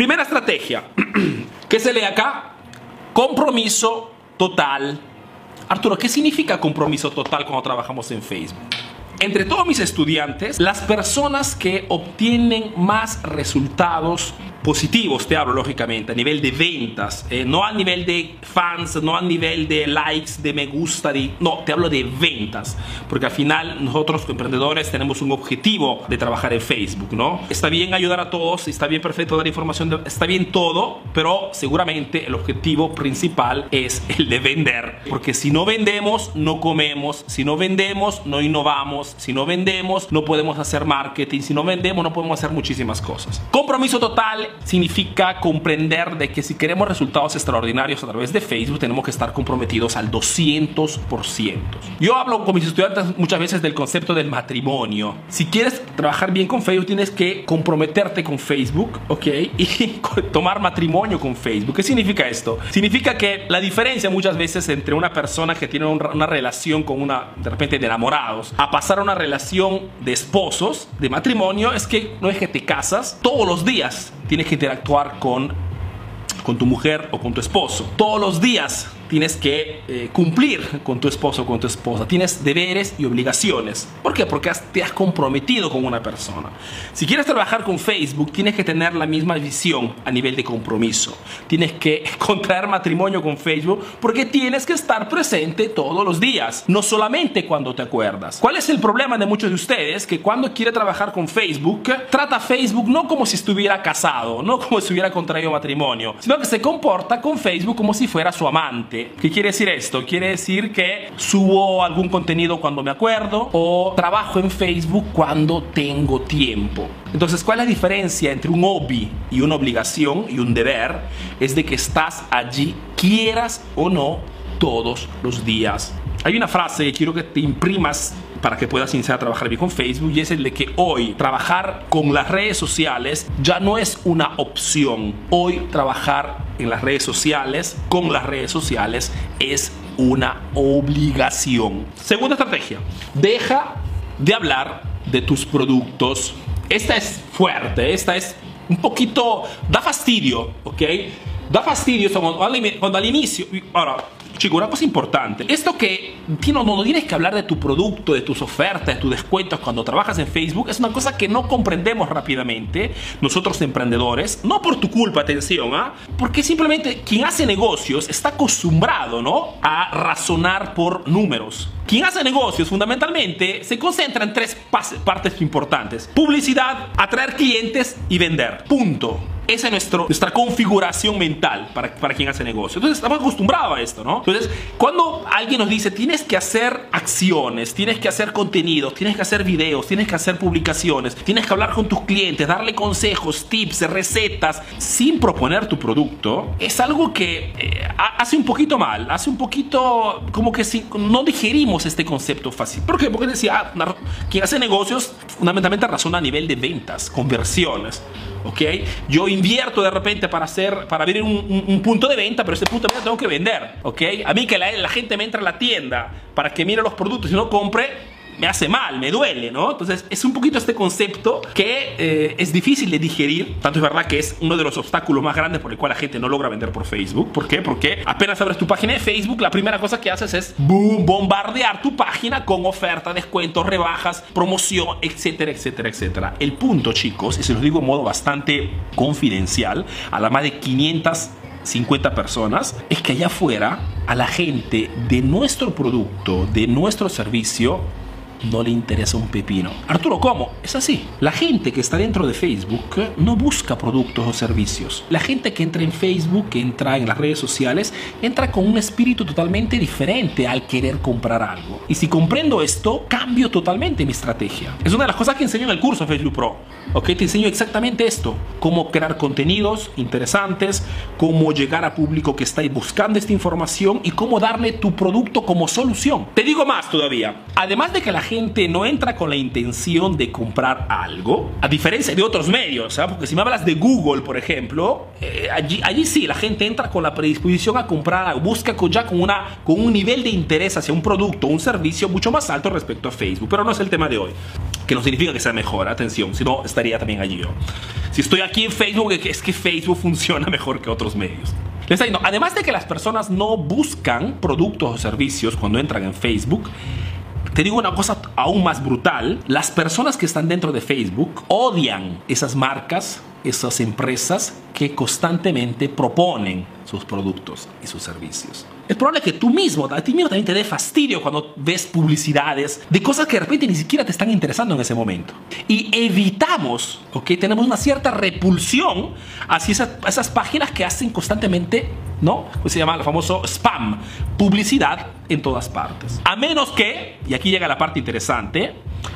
Primera estrategia. ¿Qué se lee acá? Compromiso total. Arturo, ¿qué significa compromiso total cuando trabajamos en Facebook? Entre todos mis estudiantes, las personas que obtienen más resultados positivos, te hablo lógicamente, a nivel de ventas, eh, no a nivel de fans, no a nivel de likes, de me gusta, de, no, te hablo de ventas, porque al final nosotros emprendedores tenemos un objetivo de trabajar en Facebook, ¿no? Está bien ayudar a todos, está bien perfecto dar información, está bien todo, pero seguramente el objetivo principal es el de vender, porque si no vendemos, no comemos, si no vendemos, no innovamos, si no vendemos, no podemos hacer marketing, si no vendemos, no podemos hacer muchísimas cosas. Compromiso total significa comprender de que si queremos resultados extraordinarios a través de Facebook tenemos que estar comprometidos al 200%. Yo hablo con mis estudiantes muchas veces del concepto del matrimonio. Si quieres trabajar bien con Facebook tienes que comprometerte con Facebook, ¿ok? Y tomar matrimonio con Facebook. ¿Qué significa esto? Significa que la diferencia muchas veces entre una persona que tiene una relación con una, de repente, de enamorados, a pasar una relación de esposos, de matrimonio, es que no es que te casas todos los días tienes que interactuar con, con tu mujer o con tu esposo. Todos los días tienes que eh, cumplir con tu esposo o con tu esposa. Tienes deberes y obligaciones. ¿Por qué? Porque te has comprometido con una persona. Si quieres trabajar con Facebook, tienes que tener la misma visión a nivel de compromiso. Tienes que contraer matrimonio con Facebook porque tienes que estar presente todos los días, no solamente cuando te acuerdas. ¿Cuál es el problema de muchos de ustedes? Que cuando quiere trabajar con Facebook, trata Facebook no como si estuviera casado, no como si hubiera contraído matrimonio, sino que se comporta con Facebook como si fuera su amante ¿Qué quiere decir esto? Quiere decir que subo algún contenido cuando me acuerdo o trabajo en Facebook cuando tengo tiempo. Entonces, ¿cuál es la diferencia entre un hobby y una obligación y un deber? Es de que estás allí, quieras o no, todos los días. Hay una frase que quiero que te imprimas para que puedas iniciar a trabajar bien con Facebook y es el de que hoy trabajar con las redes sociales ya no es una opción. Hoy trabajar en las redes sociales, con las redes sociales, es una obligación. Segunda estrategia, deja de hablar de tus productos. Esta es fuerte, esta es un poquito, da fastidio, ¿ok? Da fastidio cuando, al inicio, ahora, Chico, una cosa importante. Esto que no, no tienes que hablar de tu producto, de tus ofertas, de tus descuentos cuando trabajas en Facebook, es una cosa que no comprendemos rápidamente nosotros emprendedores. No por tu culpa, atención, ¿ah? Porque simplemente quien hace negocios está acostumbrado, ¿no? A razonar por números. Quien hace negocios fundamentalmente se concentra en tres partes importantes. Publicidad, atraer clientes y vender. Punto. Esa es nuestro, nuestra configuración mental para, para quien hace negocio. Entonces estamos acostumbrados a esto, ¿no? Entonces, cuando alguien nos dice, tienes que hacer acciones, tienes que hacer contenidos, tienes que hacer videos, tienes que hacer publicaciones, tienes que hablar con tus clientes, darle consejos, tips, recetas, sin proponer tu producto, es algo que eh, hace un poquito mal, hace un poquito como que si no digerimos este concepto fácil. ¿Por qué? Porque decía, ah, quien hace negocios fundamentalmente razona a nivel de ventas, conversiones. ¿Ok? Yo invierto de repente para hacer, para abrir un, punto de venta, pero ese punto de venta tengo que vender, ¿ok? A mí que la, la gente me entra a la tienda para que mire los productos y no compre, me hace mal, me duele, ¿no? Entonces es un poquito este concepto que eh, es difícil de digerir. Tanto es verdad que es uno de los obstáculos más grandes por el cual la gente no logra vender por Facebook. ¿Por qué? Porque apenas abres tu página de Facebook, la primera cosa que haces es boom, bombardear tu página con ofertas, descuentos, rebajas, promoción, etcétera, etcétera, etcétera. El punto, chicos, y se los digo en modo bastante confidencial, a la más de 550 personas, es que allá afuera a la gente de nuestro producto, de nuestro servicio, no le interesa un pepino. Arturo, ¿cómo? Es así. La gente que está dentro de Facebook no busca productos o servicios. La gente que entra en Facebook, que entra en las redes sociales, entra con un espíritu totalmente diferente al querer comprar algo. Y si comprendo esto, cambio totalmente mi estrategia. Es una de las cosas que enseño en el curso Facebook Pro. ¿Ok? Te enseño exactamente esto. Cómo crear contenidos interesantes, cómo llegar a público que está buscando esta información y cómo darle tu producto como solución. Te digo más todavía. Además de que la gente no entra con la intención de comprar algo, a diferencia de otros medios, ¿sabes? porque si me hablas de Google, por ejemplo, eh, allí, sí, la gente entra con la predisposición a comprar, busca ya con, una, con un nivel de interés hacia un producto o un servicio mucho más alto respecto a Facebook, pero no es el tema de hoy, que no significa que sea mejor, atención, si no estaría también allí yo. Si estoy aquí en Facebook, es que Facebook funciona mejor que otros medios. además de que las personas no buscan productos o servicios cuando entran en Facebook, te digo una cosa aún más brutal, las personas que están dentro de Facebook odian esas marcas, esas empresas que constantemente proponen sus productos y sus servicios. Es probable que tú mismo, a ti mismo también te dé fastidio cuando ves publicidades de cosas que de repente ni siquiera te están interesando en ese momento. Y evitamos, ¿ok? Tenemos una cierta repulsión hacia esas, esas páginas que hacen constantemente, ¿no? Pues se llama el famoso spam, publicidad en todas partes. A menos que, y aquí llega la parte interesante,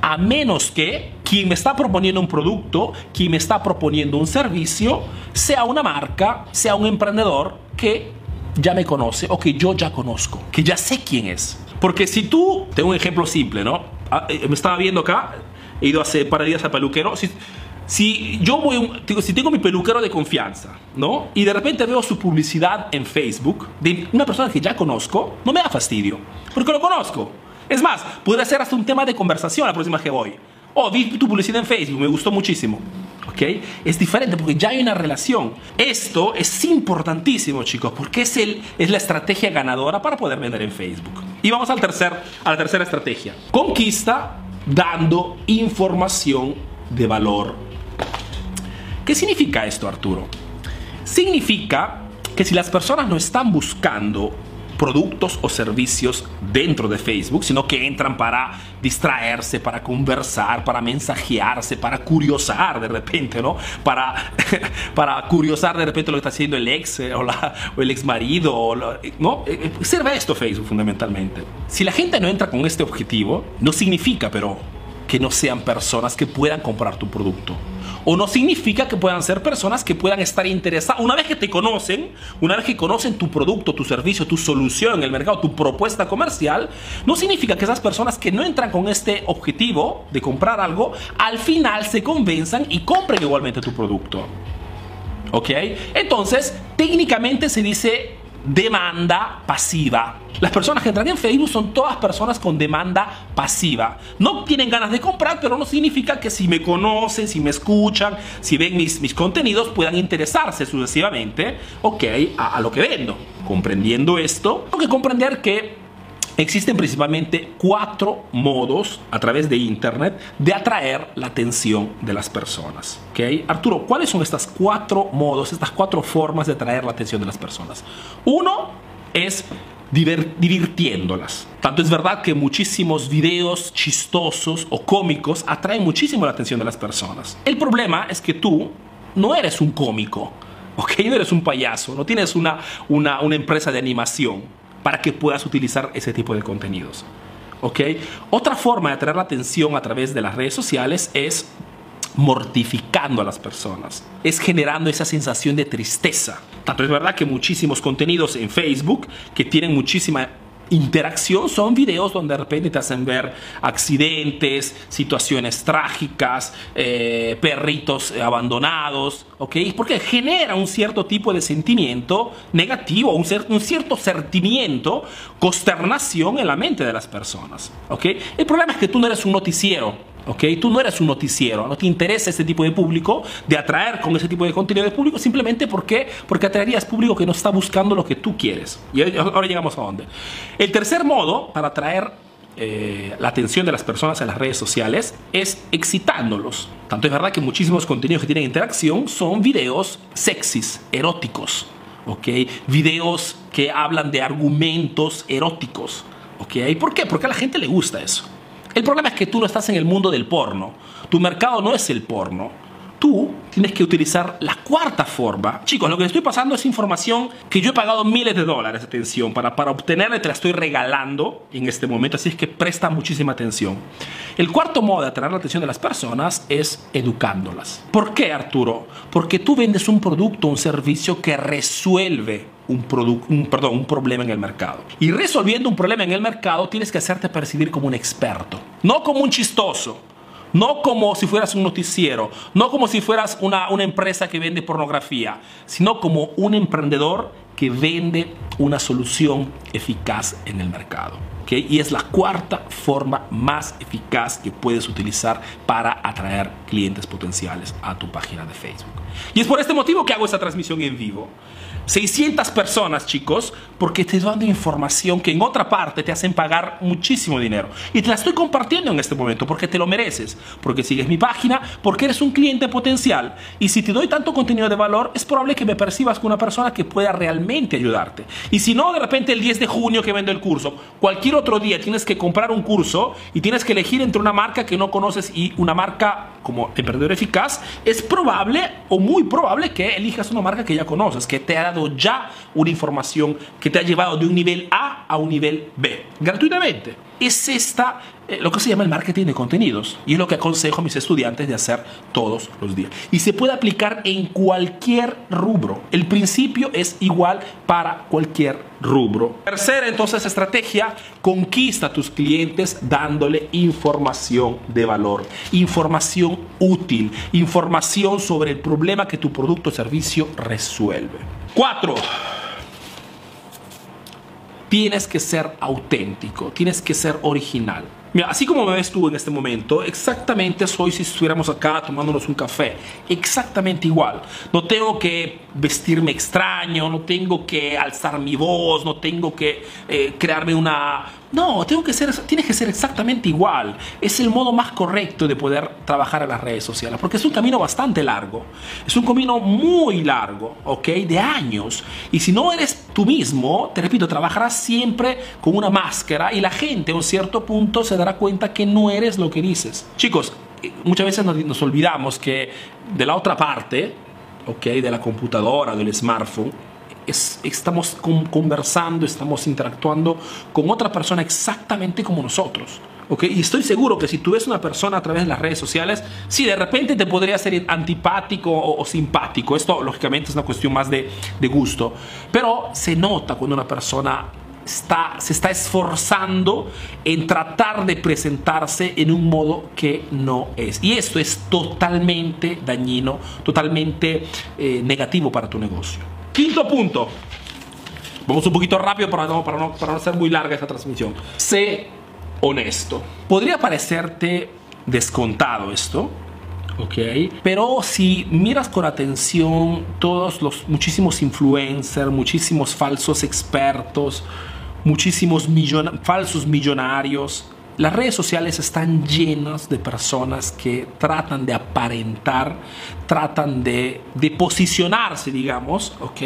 a menos que quien me está proponiendo un producto, quien me está proponiendo un servicio, sea una marca, sea un emprendedor que ya me conoce o que yo ya conozco, que ya sé quién es. Porque si tú, tengo un ejemplo simple, ¿no? Ah, eh, me estaba viendo acá, he ido hace par de días al peluquero. Si, si yo voy, si tengo mi peluquero de confianza, ¿no? Y de repente veo su publicidad en Facebook de una persona que ya conozco, no me da fastidio, porque lo conozco. Es más, podría ser hasta un tema de conversación la próxima que voy. Oh, vi tu publicidad en Facebook, me gustó muchísimo. Es diferente porque ya hay una relación. Esto es importantísimo, chicos, porque es, el, es la estrategia ganadora para poder vender en Facebook. Y vamos al tercer, a la tercera estrategia. Conquista dando información de valor. ¿Qué significa esto, Arturo? Significa que si las personas no están buscando productos o servicios dentro de Facebook, sino que entran para distraerse, para conversar, para mensajearse, para curiosar de repente, ¿no? Para, para curiosar de repente lo que está haciendo el ex eh, o, el ex marido, ¿no? Eh, eh, sirve esto Facebook fundamentalmente. Si la gente no entra con este objetivo, no significa, pero, que no sean personas que puedan comprar tu producto o no significa que puedan ser personas que puedan estar interesadas. Una vez que te conocen, una vez que conocen tu producto, tu servicio, tu solución en el mercado, tu propuesta comercial, no significa que esas personas que no entran con este objetivo de comprar algo, al final se convenzan y compren igualmente tu producto. ¿Ok? Entonces, técnicamente se dice demanda pasiva. Las personas que entran en Facebook son todas personas con demanda pasiva. No tienen ganas de comprar, pero no significa que si me conocen, si me escuchan, si ven mis, mis contenidos, puedan interesarse sucesivamente, a, a lo que vendo. Comprendiendo esto, tengo que comprender que Existen principalmente cuatro modos a través de Internet de atraer la atención de las personas. ¿Okay? Arturo, ¿cuáles son estos cuatro modos, estas cuatro formas de atraer la atención de las personas? Uno es divirtiéndolas. Tanto es verdad que muchísimos videos chistosos o cómicos atraen muchísimo la atención de las personas. El problema es que tú no eres un cómico, ¿ok? No eres un payaso, no tienes una, una, una empresa de animación para que puedas utilizar ese tipo de contenidos. ¿Ok? Otra forma de atraer la atención a través de las redes sociales es mortificando a las personas, es generando esa sensación de tristeza. Tanto es verdad que muchísimos contenidos en Facebook que tienen muchísima interacción son videos donde de repente te hacen ver accidentes, situaciones trágicas, eh, perritos abandonados, ¿ok? Porque genera un cierto tipo de sentimiento negativo, un, un cierto sentimiento, consternación en la mente de las personas, ¿ok? El problema es que tú no eres un noticiero, ¿ok? Tú no eres un noticiero, no te interesa este tipo de público, de atraer con ese tipo de contenido de público, simplemente porque, porque atraerías público que no está buscando lo que tú quieres. Y ahora llegamos a dónde. El tercer modo para atraer eh, la atención de las personas en las redes sociales es excitándolos. Tanto es verdad que muchísimos contenidos que tienen interacción son videos sexys, eróticos, ¿ok? Videos que hablan de argumentos eróticos, ¿ok? ¿Por qué? Porque a la gente le gusta eso. El problema es que tú no estás en el mundo del porno. Tu mercado no es el porno. Tú tienes que utilizar la cuarta forma. Chicos, lo que les estoy pasando es información que yo he pagado miles de dólares, atención, para, para obtenerla te la estoy regalando en este momento, así es que presta muchísima atención. El cuarto modo de atraer la atención de las personas es educándolas. ¿Por qué, Arturo? Porque tú vendes un producto, un servicio que resuelve un, un, perdón, un problema en el mercado. Y resolviendo un problema en el mercado tienes que hacerte percibir como un experto, no como un chistoso. No como si fueras un noticiero, no como si fueras una, una empresa que vende pornografía, sino como un emprendedor que vende una solución eficaz en el mercado. Y es la cuarta forma más eficaz que puedes utilizar para atraer clientes potenciales a tu página de Facebook. Y es por este motivo que hago esta transmisión en vivo. 600 personas, chicos, porque te dando información que en otra parte te hacen pagar muchísimo dinero. Y te la estoy compartiendo en este momento porque te lo mereces, porque sigues mi página, porque eres un cliente potencial. Y si te doy tanto contenido de valor, es probable que me percibas como una persona que pueda realmente ayudarte. Y si no, de repente el 10 de junio que vendo el curso, cualquier otro día tienes que comprar un curso y tienes que elegir entre una marca que no conoces y una marca como emprendedor eficaz, es probable o muy probable que elijas una marca que ya conoces, que te ha ya una información que te ha llevado de un nivel A a un nivel B, gratuitamente. Es esta eh, lo que se llama el marketing de contenidos y es lo que aconsejo a mis estudiantes de hacer todos los días. Y se puede aplicar en cualquier rubro. El principio es igual para cualquier rubro. Tercera entonces estrategia, conquista a tus clientes dándole información de valor, información útil, información sobre el problema que tu producto o servicio resuelve. Cuatro, tienes que ser auténtico, tienes que ser original. Mira, así como me ves tú en este momento, exactamente soy si estuviéramos acá tomándonos un café. Exactamente igual. No tengo que vestirme extraño, no tengo que alzar mi voz, no tengo que eh, crearme una, no, tengo que ser, tienes que ser exactamente igual. Es el modo más correcto de poder trabajar en las redes sociales, porque es un camino bastante largo. Es un camino muy largo, ¿ok? De años. Y si no eres tú mismo, te repito, trabajarás siempre con una máscara y la gente a un cierto punto se dará cuenta que no eres lo que dices. Chicos, eh, muchas veces nos, nos olvidamos que de la otra parte, ¿ok? De la computadora, del smartphone, estamos conversando, estamos interactuando con otra persona exactamente como nosotros. ¿okay? Y estoy seguro que si tú ves una persona a través de las redes sociales, sí, de repente te podría ser antipático o, simpático. Esto, lógicamente, es una cuestión más de, de gusto. Pero se nota cuando una persona Está, se está esforzando en tratar de presentarse en un modo que no es. Y esto es totalmente dañino, totalmente eh, negativo para tu negocio. Quinto punto. Vamos un poquito rápido para no, para no, para no ser muy larga esta transmisión. Sé honesto. Podría parecerte descontado esto, ¿ok? Pero si miras con atención todos los muchísimos influencers, muchísimos falsos expertos, muchísimos falsos millonarios, las redes sociales están llenas de personas que tratan de aparentar, tratan de, de posicionarse, digamos, ¿ok?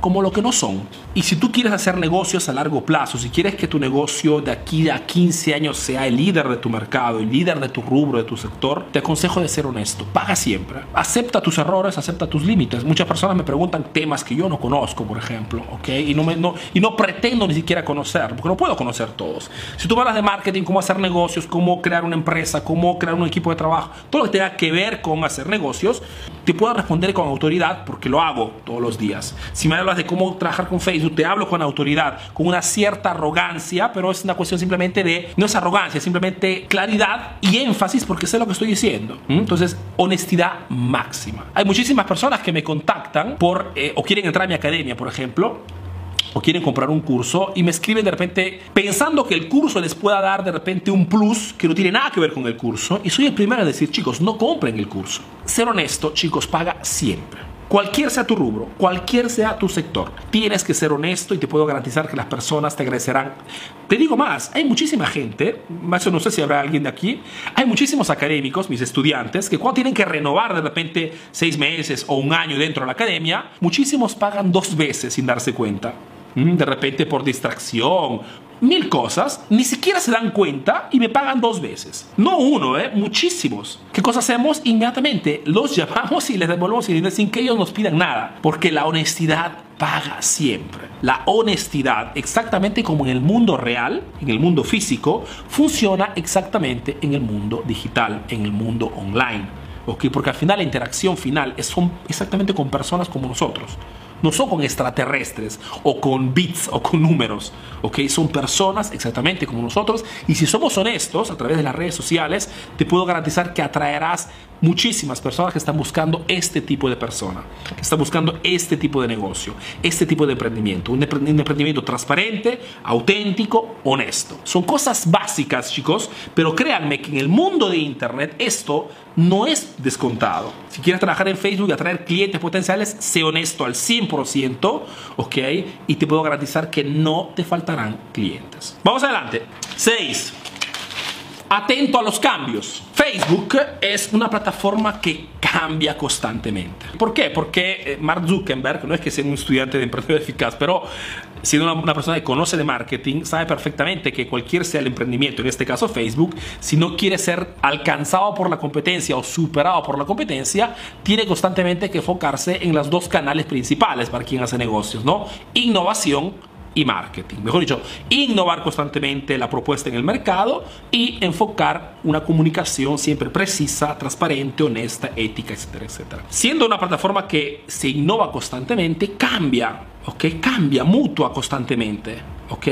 Como lo que no son. Y si tú quieres hacer negocios a largo plazo, si quieres que tu negocio de aquí a 15 años sea el líder de tu mercado, el líder de tu rubro, de tu sector, te aconsejo de ser honesto. Paga siempre. Acepta tus errores, acepta tus límites. Muchas personas me preguntan temas que yo no conozco, por ejemplo, ¿ok? Y no, me, no, y no pretendo ni siquiera conocer, porque no puedo conocer todos. Si tú hablas de marketing, cómo hacer negocios, cómo crear una empresa, cómo crear un equipo de trabajo, todo lo que tenga que ver con hacer negocios, te puedo responder con autoridad porque lo hago todos los días. Si me hablas de cómo trabajar con Facebook, te hablo con autoridad, con una cierta arrogancia, pero es una cuestión simplemente de, no es arrogancia, simplemente claridad y énfasis porque sé lo que estoy diciendo. Entonces, honestidad máxima. Hay muchísimas personas que me contactan por, eh, o quieren entrar a mi academia, por ejemplo, o quieren comprar un curso y me escriben de repente pensando que el curso les pueda dar de repente un plus que no tiene nada que ver con el curso y soy el primero a decir chicos no compren el curso ser honesto chicos paga siempre Cualquier sea tu rubro, cualquier sea tu sector, tienes que ser honesto y te puedo garantizar que las personas te agradecerán. Te digo más, hay muchísima gente, eso no sé si habrá alguien de aquí, hay muchísimos académicos, mis estudiantes, que cuando tienen que renovar de repente seis meses o un año dentro de la academia, muchísimos pagan dos veces sin darse cuenta. Mm, de repente por distracción, mil cosas, ni siquiera se dan cuenta y me pagan dos veces. No uno, ¿eh? muchísimos. ¿Qué cosa hacemos? Inmediatamente los llamamos y les devolvemos el dinero sin que ellos nos pidan nada. Porque la honestidad paga siempre. La honestidad, exactamente como en el mundo real, en el mundo físico, funciona exactamente en el mundo digital, en el mundo online. ¿ok? Porque al final la interacción final es exactamente con personas como nosotros. No son con extraterrestres o con bits o con números, ¿ok? Son personas exactamente como nosotros y si somos honestos a través de las redes sociales, te puedo garantizar que atraerás muchísimas personas que están buscando este tipo de persona, que están buscando este tipo de negocio, este tipo de emprendimiento, un emprendimiento transparente, auténtico, honesto. Son cosas básicas, chicos, pero créanme que en el mundo de Internet esto no es descontado. Si quieres trabajar en Facebook y atraer clientes potenciales, sé honesto al 100%, ¿ok? Y te puedo garantizar que no te faltarán clientes. Vamos adelante. 6 atento a los cambios. Facebook es una plataforma que cambia constantemente. ¿Por qué? Porque eh, Mark Zuckerberg no es que sea un estudiante de emprendimiento eficaz, pero siendo una, persona que conoce de marketing, sabe perfectamente que cualquier sea el emprendimiento, en este caso Facebook, si no quiere ser alcanzado por la competencia o superado por la competencia, tiene constantemente que enfocarse en los dos canales principales para quien hace negocios, ¿no? Innovación y marketing. Mejor dicho, innovar constantemente la propuesta en el mercado y enfocar una comunicación siempre precisa, transparente, honesta, ética, etcétera, etcétera. Siendo una plataforma que se innova constantemente, cambia, ¿ok? Cambia, mutua constantemente. ¿ok?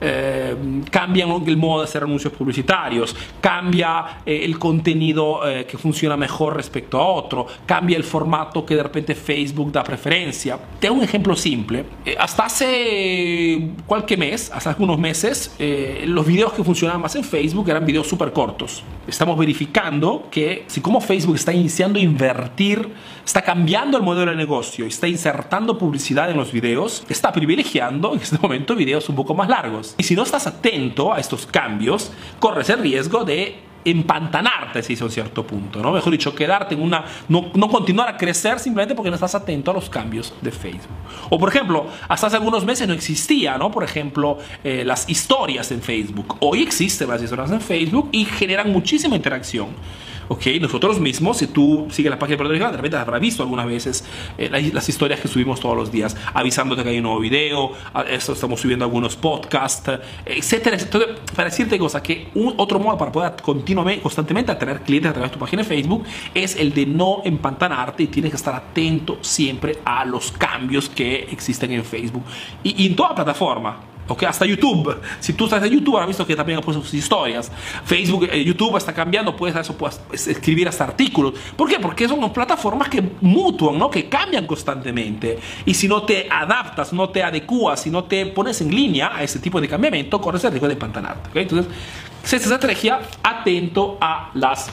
Eh, cambian el modo de hacer anuncios publicitarios, cambia eh, el contenido eh, que funciona mejor respecto a otro, cambia el formato que de repente Facebook da preferencia. Te un ejemplo simple. hasta hace cualquier mes, hasta hace unos meses, los videos que funcionaban más en Facebook eran videos súper cortos. Estamos verificando que si como Facebook está iniciando a invertir, está cambiando el modelo de negocio, está insertando publicidad en los videos, está privilegiando en este momento videos un poco más largos. Y si no estás atento a estos cambios, corres el riesgo de empantanarte si es un cierto punto, ¿no? Mejor dicho, quedarte en una, no, no, continuar a crecer simplemente porque no estás atento a los cambios de Facebook. O por ejemplo, hasta hace algunos meses no existía, ¿no? Por ejemplo, eh, las historias en Facebook. Hoy existen las historias en Facebook y generan muchísima interacción. ¿Ok? Nosotros mismos, si tú sigues la página de Puerto de repente habrás visto algunas veces eh, las historias que subimos todos los días, avisándote que hay un nuevo video, estamos subiendo algunos podcasts, etcétera, etcétera. Para decirte cosas, que otro modo para poder continuamente, constantemente atraer clientes a través de tu página de Facebook es el de no empantanarte y tienes que estar atento siempre a los cambios que existen en Facebook y, y en toda plataforma. Okay, hasta YouTube. Si tú estás en YouTube, has visto que también ha puesto sus historias. Facebook, eh, YouTube está cambiando, puedes, eso, puedes escribir hasta artículos. ¿Por qué? Porque son plataformas que mutuan, ¿no? que cambian constantemente. Y si no te adaptas, no te adecuas, si no te pones en línea a ese tipo de cambiamiento, corres el riesgo de empantanarte. Entonces, esta estrategia, atento a las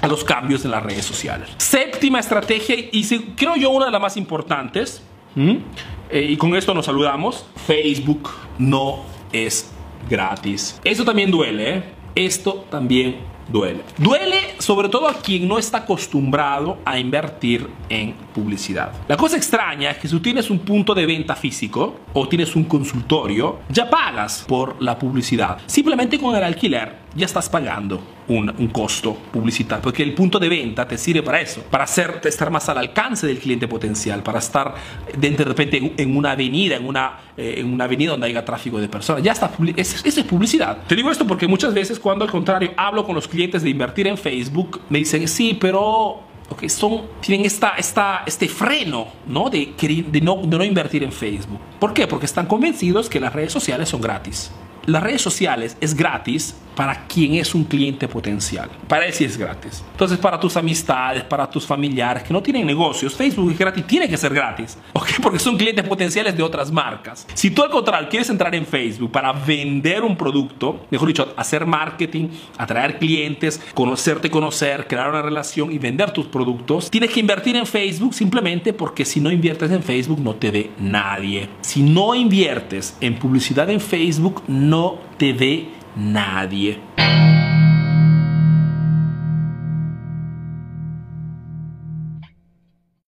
a los cambios en las redes sociales. Séptima estrategia, y creo yo una de las más importantes, eh, y con esto nos saludamos. Facebook no es gratis. Eso también duele, ¿eh? Esto también duele. Duele sobre todo a quien no está acostumbrado a invertir en publicidad. La cosa extraña es que si tú tienes un punto de venta físico o tienes un consultorio, ya pagas por la publicidad. Simplemente con el alquiler ya estás pagando un, un, costo publicitario, porque el punto de venta te sirve para eso, para hacer, estar más al alcance del cliente potencial, para estar de, de repente en una avenida, en una, eh, en una avenida donde haya tráfico de personas. Ya está, eso es publicidad. Te digo esto porque muchas veces cuando al contrario hablo con los clientes de invertir en Facebook, me dicen, sí, pero okay, son, tienen esta, esta, este freno ¿no? De, de, no, de no invertir en Facebook. ¿Por qué? Porque están convencidos que las redes sociales son gratis. Las redes sociales es gratis para quien es un cliente potencial. Para él sí es gratis. Entonces, para tus amistades, para tus familiares que no tienen negocios, Facebook es gratis, tiene que ser gratis. ¿Ok? Porque son clientes potenciales de otras marcas. Si tú al contrario quieres entrar en Facebook para vender un producto, mejor dicho, hacer marketing, atraer clientes, conocerte, conocer, crear una relación y vender tus productos, tienes que invertir en Facebook simplemente porque si no inviertes en Facebook no te ve nadie. Si no inviertes en publicidad en Facebook, no te ve nadie.